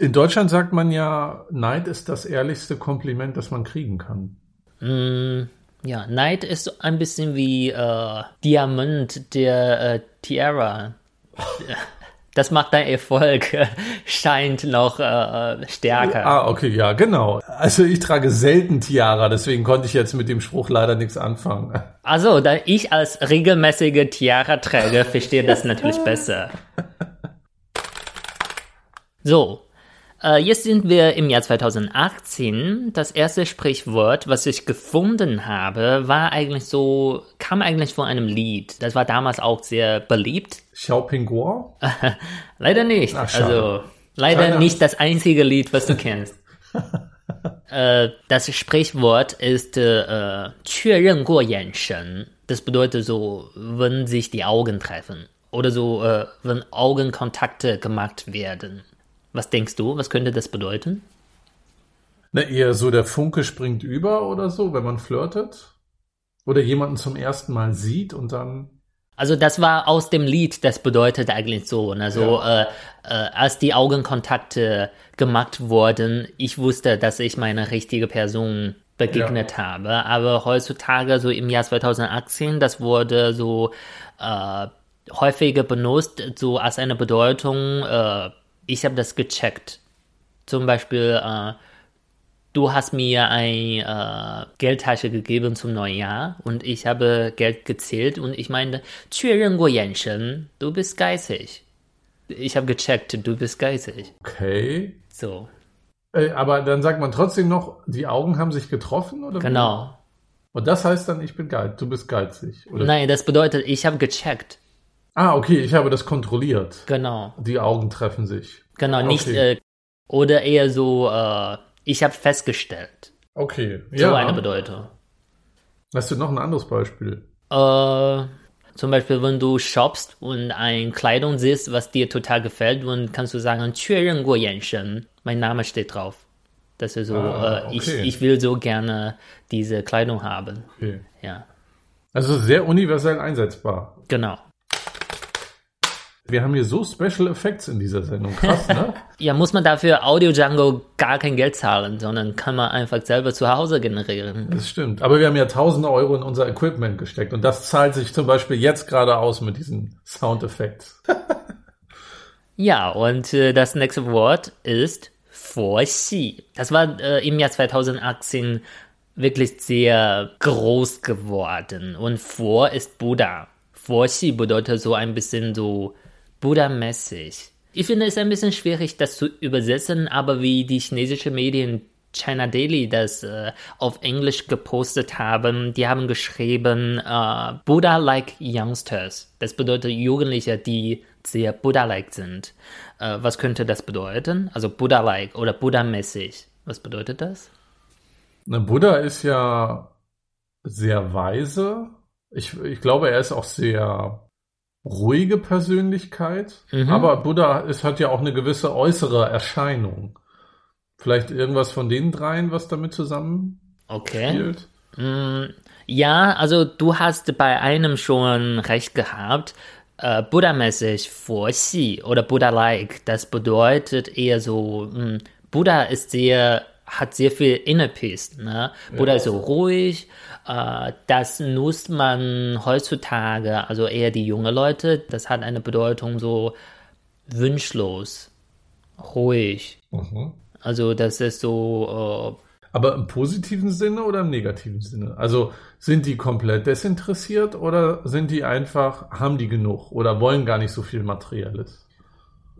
In Deutschland sagt man ja, Neid ist das ehrlichste Kompliment, das man kriegen kann. Mm, ja, Neid ist ein bisschen wie äh, Diamant der äh, Tiara. Das macht dein Erfolg, äh, scheint noch äh, stärker. Ah, okay, ja, genau. Also ich trage selten Tiara, deswegen konnte ich jetzt mit dem Spruch leider nichts anfangen. Also, da ich als regelmäßige Tiara-Träger verstehe das natürlich besser. So, äh, jetzt sind wir im Jahr 2018. Das erste Sprichwort, was ich gefunden habe, war eigentlich so, kam eigentlich von einem Lied. Das war damals auch sehr beliebt. Xiaopingguo? Leider nicht. Ach, schade. also, leider Keiner- nicht das einzige Lied, was du kennst. äh, das Sprichwort ist äh, 确认过眼神. Das bedeutet so, wenn sich die Augen treffen. Oder so, äh, wenn Augenkontakte gemacht werden. Was denkst du, was könnte das bedeuten? Na, eher so der Funke springt über oder so, wenn man flirtet? Oder jemanden zum ersten Mal sieht und dann. Also das war aus dem Lied, das bedeutet eigentlich so. Also ja. äh, äh, als die Augenkontakte gemacht wurden, ich wusste, dass ich meine richtige Person begegnet ja. habe. Aber heutzutage, so im Jahr 2018, das wurde so äh, häufiger benutzt, so als eine Bedeutung, äh, ich habe das gecheckt. Zum Beispiel, äh, du hast mir eine äh, Geldtasche gegeben zum Neujahr und ich habe Geld gezählt und ich meinte, 确认过眼神, du bist geizig. Ich habe gecheckt, du bist geizig. Okay. So. Äh, aber dann sagt man trotzdem noch, die Augen haben sich getroffen, oder? Genau. Und das heißt dann, ich bin geizig, du bist geizig, oder? Nein, das bedeutet, ich habe gecheckt. Ah, okay, ich habe das kontrolliert. Genau. Die Augen treffen sich. Genau, nicht, okay. äh, oder eher so, äh, ich habe festgestellt. Okay, ja. So eine Bedeutung. Hast du noch ein anderes Beispiel? Äh, zum Beispiel, wenn du shoppst und ein Kleidung siehst, was dir total gefällt, dann kannst du sagen, 确认过眼神. Mein Name steht drauf. Das ist so, ah, okay. äh, ich, ich will so gerne diese Kleidung haben. Okay. Ja. Also sehr universell einsetzbar. Genau. Wir haben hier so Special Effects in dieser Sendung. Krass, ne? ja, muss man dafür Audio Django gar kein Geld zahlen, sondern kann man einfach selber zu Hause generieren. Das stimmt. Aber wir haben ja tausende Euro in unser Equipment gesteckt und das zahlt sich zum Beispiel jetzt gerade aus mit diesen Soundeffekts. ja, und äh, das nächste Wort ist Vorxi. Das war äh, im Jahr 2018 wirklich sehr groß geworden. Und Vor ist Buddha. Vorxi bedeutet so ein bisschen so Buddha-mäßig. Ich finde es ein bisschen schwierig, das zu übersetzen, aber wie die chinesischen Medien China Daily das äh, auf Englisch gepostet haben, die haben geschrieben äh, Buddha-like Youngsters. Das bedeutet Jugendliche, die sehr Buddha-like sind. Äh, was könnte das bedeuten? Also Buddha-like oder Buddha-mäßig. Was bedeutet das? Na, Buddha ist ja sehr weise. Ich, ich glaube, er ist auch sehr ruhige Persönlichkeit, mhm. aber Buddha es hat ja auch eine gewisse äußere Erscheinung. Vielleicht irgendwas von den dreien, was damit zusammen okay. spielt? Mm, ja, also du hast bei einem schon recht gehabt. Äh, Buddha-mäßig Vorxi oder Buddha-like, das bedeutet eher so, mh, mm, Buddha ist sehr, hat sehr viel Inner Peace. Ne? Buddha ja. ist so ruhig, das nutzt man heutzutage, also eher die jungen Leute. Das hat eine Bedeutung so wünschlos, ruhig. Mhm. Also das ist so. Äh, aber im positiven Sinne oder im negativen Sinne? Also sind die komplett desinteressiert oder sind die einfach, haben die genug oder wollen gar nicht so viel Materielles?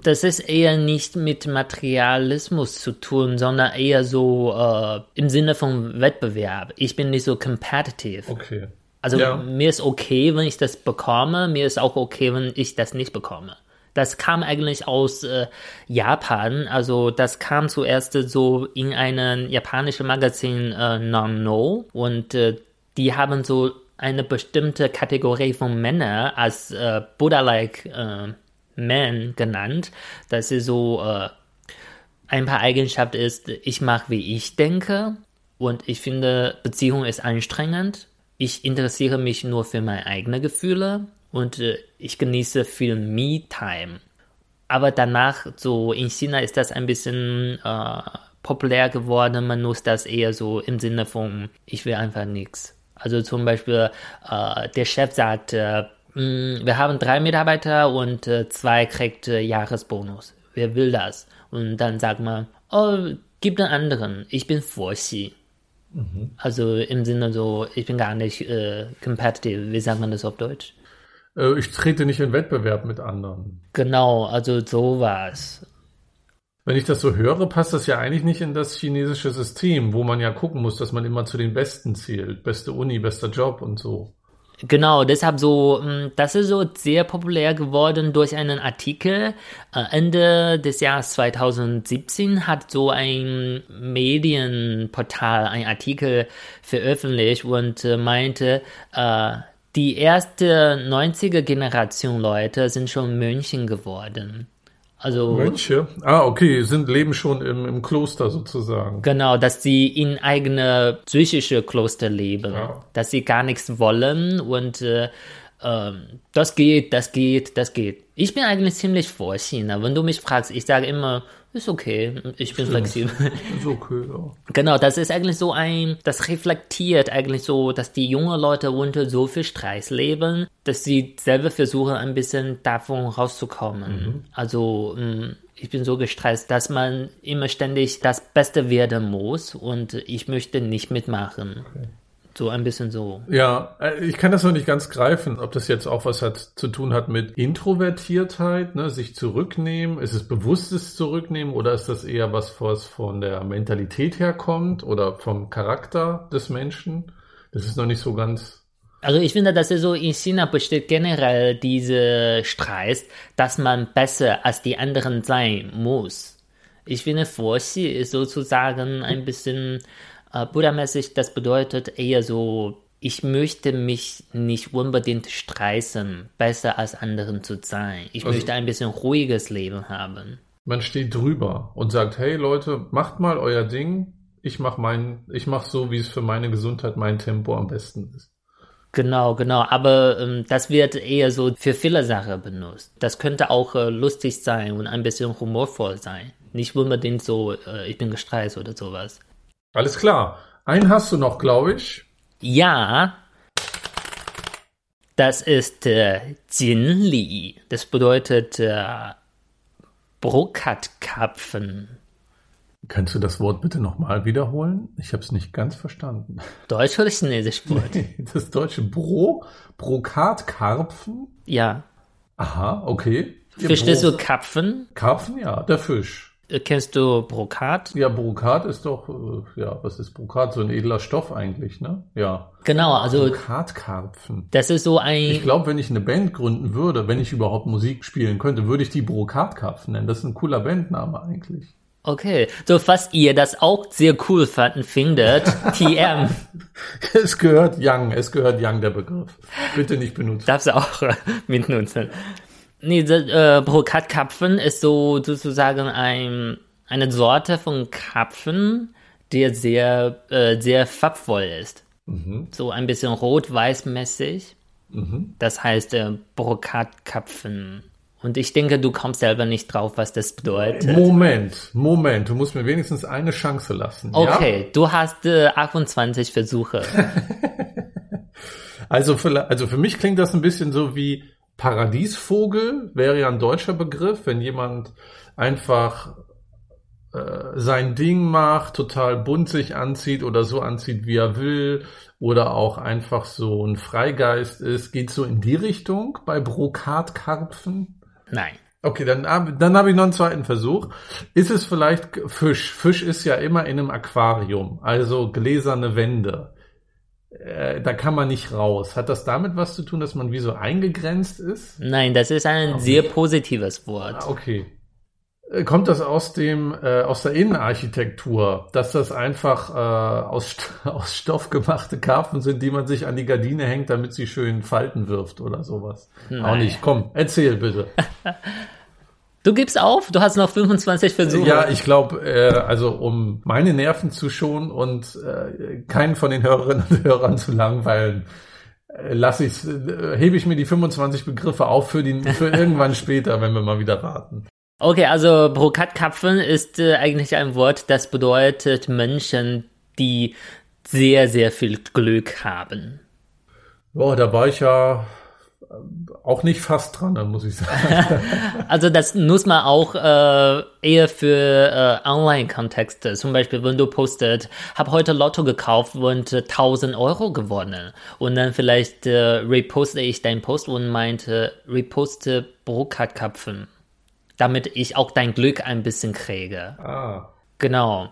Das ist eher nicht mit Materialismus zu tun, sondern eher so äh, im Sinne von Wettbewerb. Ich bin nicht so competitive. Okay. Also ja. mir ist okay, wenn ich das bekomme, mir ist auch okay, wenn ich das nicht bekomme. Das kam eigentlich aus äh, Japan, also das kam zuerst so in einem japanischen Magazin äh, Nano und äh, die haben so eine bestimmte Kategorie von Männern als äh, Buddha-like äh, Man genannt. dass ist so äh, ein paar Eigenschaften ist, ich mache, wie ich denke und ich finde, Beziehung ist anstrengend. Ich interessiere mich nur für meine eigenen Gefühle und äh, ich genieße viel Me-Time. Aber danach, so in China ist das ein bisschen äh, populär geworden. Man nutzt das eher so im Sinne von, ich will einfach nichts. Also zum Beispiel, äh, der Chef sagt, äh, wir haben drei Mitarbeiter und äh, zwei kriegt äh, Jahresbonus. Wer will das? Und dann sagt man, oh, gib den anderen. Ich bin Vorsi. Mhm. Also im Sinne so, ich bin gar nicht äh, competitive. Wie sagt man das auf Deutsch? Äh, ich trete nicht in Wettbewerb mit anderen. Genau, also sowas. Wenn ich das so höre, passt das ja eigentlich nicht in das chinesische System, wo man ja gucken muss, dass man immer zu den Besten zählt. Beste Uni, bester Job und so. Genau, deshalb so, mm, das ist so sehr populär geworden durch einen Artikel. Äh, Ende des Jahres 2017 hat so ein Medienportal einen Artikel veröffentlicht und äh, meinte, äh, die erste 90er Generation Leute sind schon Mönchen geworden. Also Mönche? Ah, okay, sind leben schon im, im Kloster sozusagen. Genau, dass sie in eigene psychische Kloster leben, ja. dass sie gar nichts wollen und äh, äh, das geht, das geht, das geht. Ich bin eigentlich ziemlich Vorchiner. Wenn du mich fragst, ich sage immer, ist okay, ich bin flexibel. Ist okay, ja. Genau, das ist eigentlich so ein, das reflektiert eigentlich so, dass die jungen Leute unter so viel Stress leben, dass sie selber versuchen, ein bisschen davon rauszukommen. Mhm. Also, mm, ich bin so gestresst, dass man immer ständig das Beste werden muss und ich möchte nicht mitmachen. Okay. So ein bisschen so. Ja, äh, ich kann das noch nicht ganz greifen, ob das jetzt auch was hat zu tun hat mit Introvertiertheit, ne, sich zurücknehmen. Ist es bewusstes Zurücknehmen oder ist das eher was, was von der Mentalität herkommt oder vom Charakter des Menschen? Das ist noch nicht so ganz also ich finde, dass so in China besteht generell diese Stress, dass man besser als die anderen sein muss. Ich finde, Vorxi ist sozusagen ein bisschen äh, Buddha-mäßig, das bedeutet eher so, ich möchte mich nicht unbedingt stressen, besser als anderen zu sein. Ich also, möchte ein bisschen ruhiges Leben haben. Man steht drüber und sagt, hey Leute, macht mal euer Ding. Ich mach mein, ich mach so, wie es für meine Gesundheit, mein Tempo am besten ist. Genau, genau. Aber ähm, das wird eher so für viele Sachen benutzt. Das könnte auch äh, lustig sein und ein bisschen humorvoll sein. Nicht unbedingt so, äh, ich bin gestresst oder sowas. Alles klar. Einen hast du noch, glaube ich. Ja. Das ist äh, Jinli. Das bedeutet äh, Brokatkapfen. Kannst du das Wort bitte nochmal wiederholen? Ich habe es nicht ganz verstanden. Deutsch oder Chinesisch Wort? das deutsche Bro, Brokatkarpfen? Ja. Aha, okay. Verstehst du Karpfen? Karpfen, ja, der Fisch. Äh, kennst du Brokat? Ja, Brokat ist doch, äh, ja, was ist Brokat? So ein edler Stoff eigentlich, ne? Ja. Genau, also. Brokatkarpfen. Das ist so ein. Ich glaube, wenn ich eine Band gründen würde, wenn ich überhaupt Musik spielen könnte, würde ich die Brokatkarpfen nennen. Das ist ein cooler Bandname eigentlich. Okay, so falls ihr das auch sehr cool fanden, findet, TM. es gehört Young, es gehört Young der Begriff. Bitte nicht benutzen. Darfst du auch mitnutzen. Nee, äh, Brokatkapfen ist so sozusagen ein, eine Sorte von Kapfen, der sehr, äh, sehr farbvoll ist. Mhm. So ein bisschen rot-weiß-mäßig. Mhm. Das heißt äh, Brokatkapfen. Und ich denke, du kommst selber nicht drauf, was das bedeutet. Moment, Moment, du musst mir wenigstens eine Chance lassen. Okay, ja? du hast äh, 28 Versuche. also, für, also für mich klingt das ein bisschen so wie Paradiesvogel wäre ja ein deutscher Begriff, wenn jemand einfach äh, sein Ding macht, total bunt sich anzieht oder so anzieht, wie er will, oder auch einfach so ein Freigeist ist. Geht so in die Richtung bei Brokatkarpfen? Nein. Okay, dann, dann habe ich noch einen zweiten Versuch. Ist es vielleicht Fisch? Fisch ist ja immer in einem Aquarium, also gläserne Wände. Äh, da kann man nicht raus. Hat das damit was zu tun, dass man wie so eingegrenzt ist? Nein, das ist ein okay. sehr positives Wort. Ah, okay. Äh, kommt das aus dem äh, aus der Innenarchitektur, dass das einfach äh, aus, aus Stoff gemachte Karpfen sind, die man sich an die Gardine hängt, damit sie schön Falten wirft oder sowas? Nein. Auch nicht. Komm, erzähl bitte. Du gibst auf? Du hast noch 25 Versuche. Ja, ich glaube, äh, also um meine Nerven zu schonen und äh, keinen von den Hörerinnen und Hörern zu langweilen, äh, lasse ich, äh, hebe ich mir die 25 Begriffe auf für, die, für irgendwann später, wenn wir mal wieder raten. Okay, also Brokatkapfen ist äh, eigentlich ein Wort, das bedeutet Menschen, die sehr, sehr viel Glück haben. Boah, da war ich ja auch nicht fast dran, dann muss ich sagen. also das nutzt man auch äh, eher für äh, Online-Kontexte. Zum Beispiel, wenn du postet, habe heute Lotto gekauft und äh, 1000 Euro gewonnen. Und dann vielleicht äh, reposte ich deinen Post und meinte, reposte Brokatkapfen. Damit ich auch dein Glück ein bisschen kriege. Ah. Genau.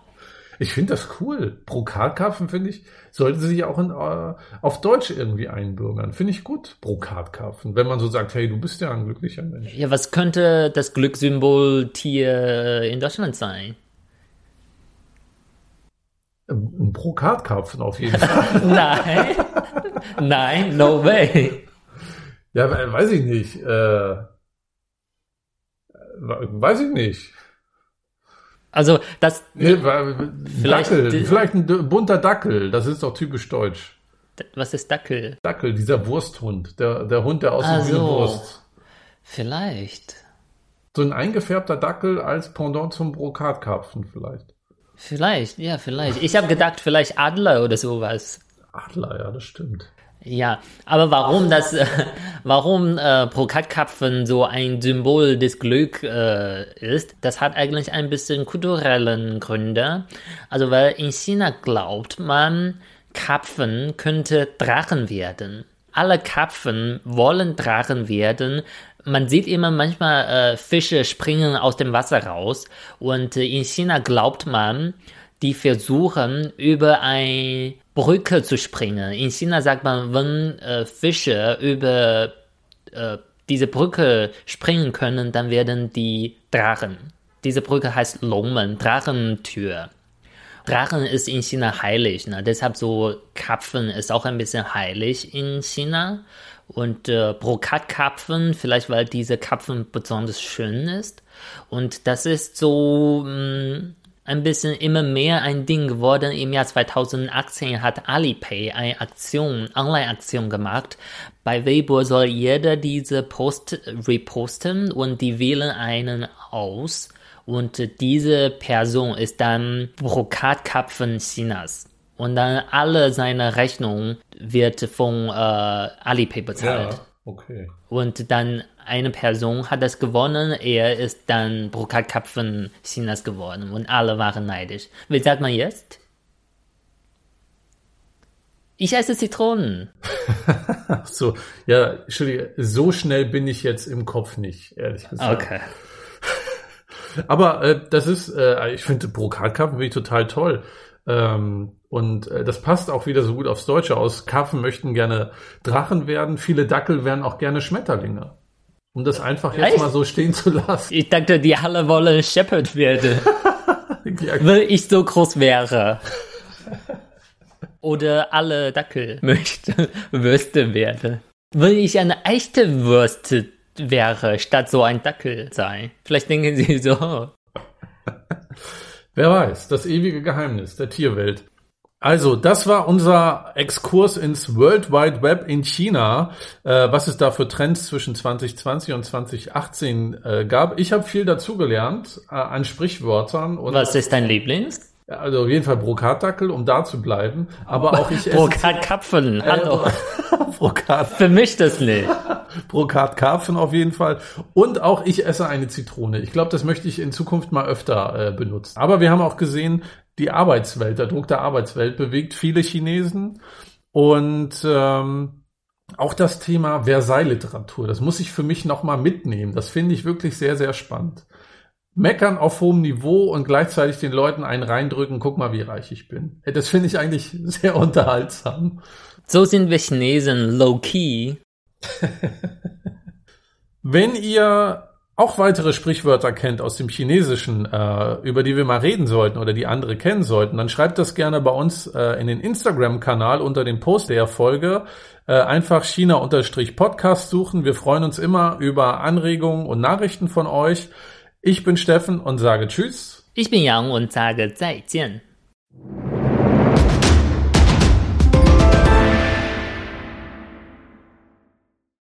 Ich finde das cool. Brokatkarpfen finde ich, sollte sich auch in, äh, auf Deutsch irgendwie einbürgern. Finde ich gut, Brokatkarpfen. Wenn man so sagt, hey, du bist ja ein glücklicher Mensch. Ja, was könnte das Glückssymboltier in Deutschland sein? Ein Brokatkarpfen auf jeden Fall. Nein. Nein, no way. Ja, weiß ich nicht. Äh, weiß ich nicht. Also das nee, vielleicht, Dackel, vielleicht ein bunter Dackel, das ist doch typisch deutsch. Was ist Dackel? Dackel, dieser Wursthund, der, der Hund, der aussieht ah, wie eine Wurst. Vielleicht. So ein eingefärbter Dackel als Pendant zum Brokatkarpfen vielleicht. Vielleicht, ja, vielleicht. Ich habe gedacht, vielleicht Adler oder sowas. Adler, ja, das stimmt. Ja, aber warum das, äh, warum äh, Brokatkapfen so ein Symbol des Glücks äh, ist, das hat eigentlich ein bisschen kulturellen Gründe. Also weil in China glaubt man, Kapfen könnte Drachen werden. Alle Kapfen wollen Drachen werden. Man sieht immer manchmal äh, Fische springen aus dem Wasser raus und äh, in China glaubt man, die versuchen über ein Brücke zu springen. In China sagt man, wenn äh, Fische über äh, diese Brücke springen können, dann werden die Drachen. Diese Brücke heißt Longmen, Drachentür. Drachen ist in China heilig, ne? deshalb so Kapfen ist auch ein bisschen heilig in China. Und äh, Brokatkapfen, vielleicht weil diese Kapfen besonders schön ist. Und das ist so mh, mm, ein bisschen immer mehr ein Ding geworden. Im Jahr 2018 hat Alipay eine Aktion, Online-Aktion gemacht. Bei Weibo soll jeder diese Post reposten und die wählen einen aus. Und diese Person ist dann Brokatkapfen Chinas. Und dann alle seine Rechnung wird von äh, Alipay bezahlt. Ja, okay. Und dann eine Person hat das gewonnen, er ist dann Brokatkapfen Chinas geworden und alle waren neidisch. Wie sagt man jetzt? Ich esse Zitronen. so, ja, Entschuldige, so schnell bin ich jetzt im Kopf nicht, ehrlich gesagt. Okay. Aber äh, das ist, äh, ich finde Brokatkarpfen wirklich total toll. Ähm, und äh, das passt auch wieder so gut aufs Deutsche aus. Karpfen möchten gerne Drachen werden, viele Dackel werden auch gerne Schmetterlinge. Um das einfach jetzt Echt? mal so stehen zu lassen. Ich dachte, die alle wollen Shepherd werden. ja. Weil ich so groß wäre. Oder alle Dackel möchten Würste werden. Wenn ich eine echte Würste wäre, statt so ein Dackel sein. Vielleicht denken sie so. Wer weiß, das ewige Geheimnis der Tierwelt. Also, das war unser Exkurs ins World Wide Web in China, äh, was es da für Trends zwischen 2020 und 2018 äh, gab. Ich habe viel dazugelernt äh, an Sprichwörtern. Und was ist dein Lieblings? Also auf jeden Fall Brokatdackel, um da zu bleiben. Aber auch ich esse... Brokatkapfen, hallo. Brokat. Für mich das nicht. Brokatkarpfen auf jeden Fall. Und auch ich esse eine Zitrone. Ich glaube, das möchte ich in Zukunft mal öfter äh, benutzen. Aber wir haben auch gesehen, die Arbeitswelt, der Druck der Arbeitswelt bewegt viele Chinesen. Und ähm, auch das Thema Versailles-Literatur, das muss ich für mich nochmal mitnehmen. Das finde ich wirklich sehr, sehr spannend. Meckern auf hohem Niveau und gleichzeitig den Leuten einen reindrücken, guck mal, wie reich ich bin. Das finde ich eigentlich sehr unterhaltsam. So sind wir Chinesen low-key. Wenn ihr auch weitere Sprichwörter kennt aus dem Chinesischen, äh, über die wir mal reden sollten oder die andere kennen sollten, dann schreibt das gerne bei uns äh, in den Instagram-Kanal unter dem Post der Folge. Äh, einfach China-Podcast suchen. Wir freuen uns immer über Anregungen und Nachrichten von euch. Ich bin Steffen und sage Tschüss. Ich bin Yang und sage 再见.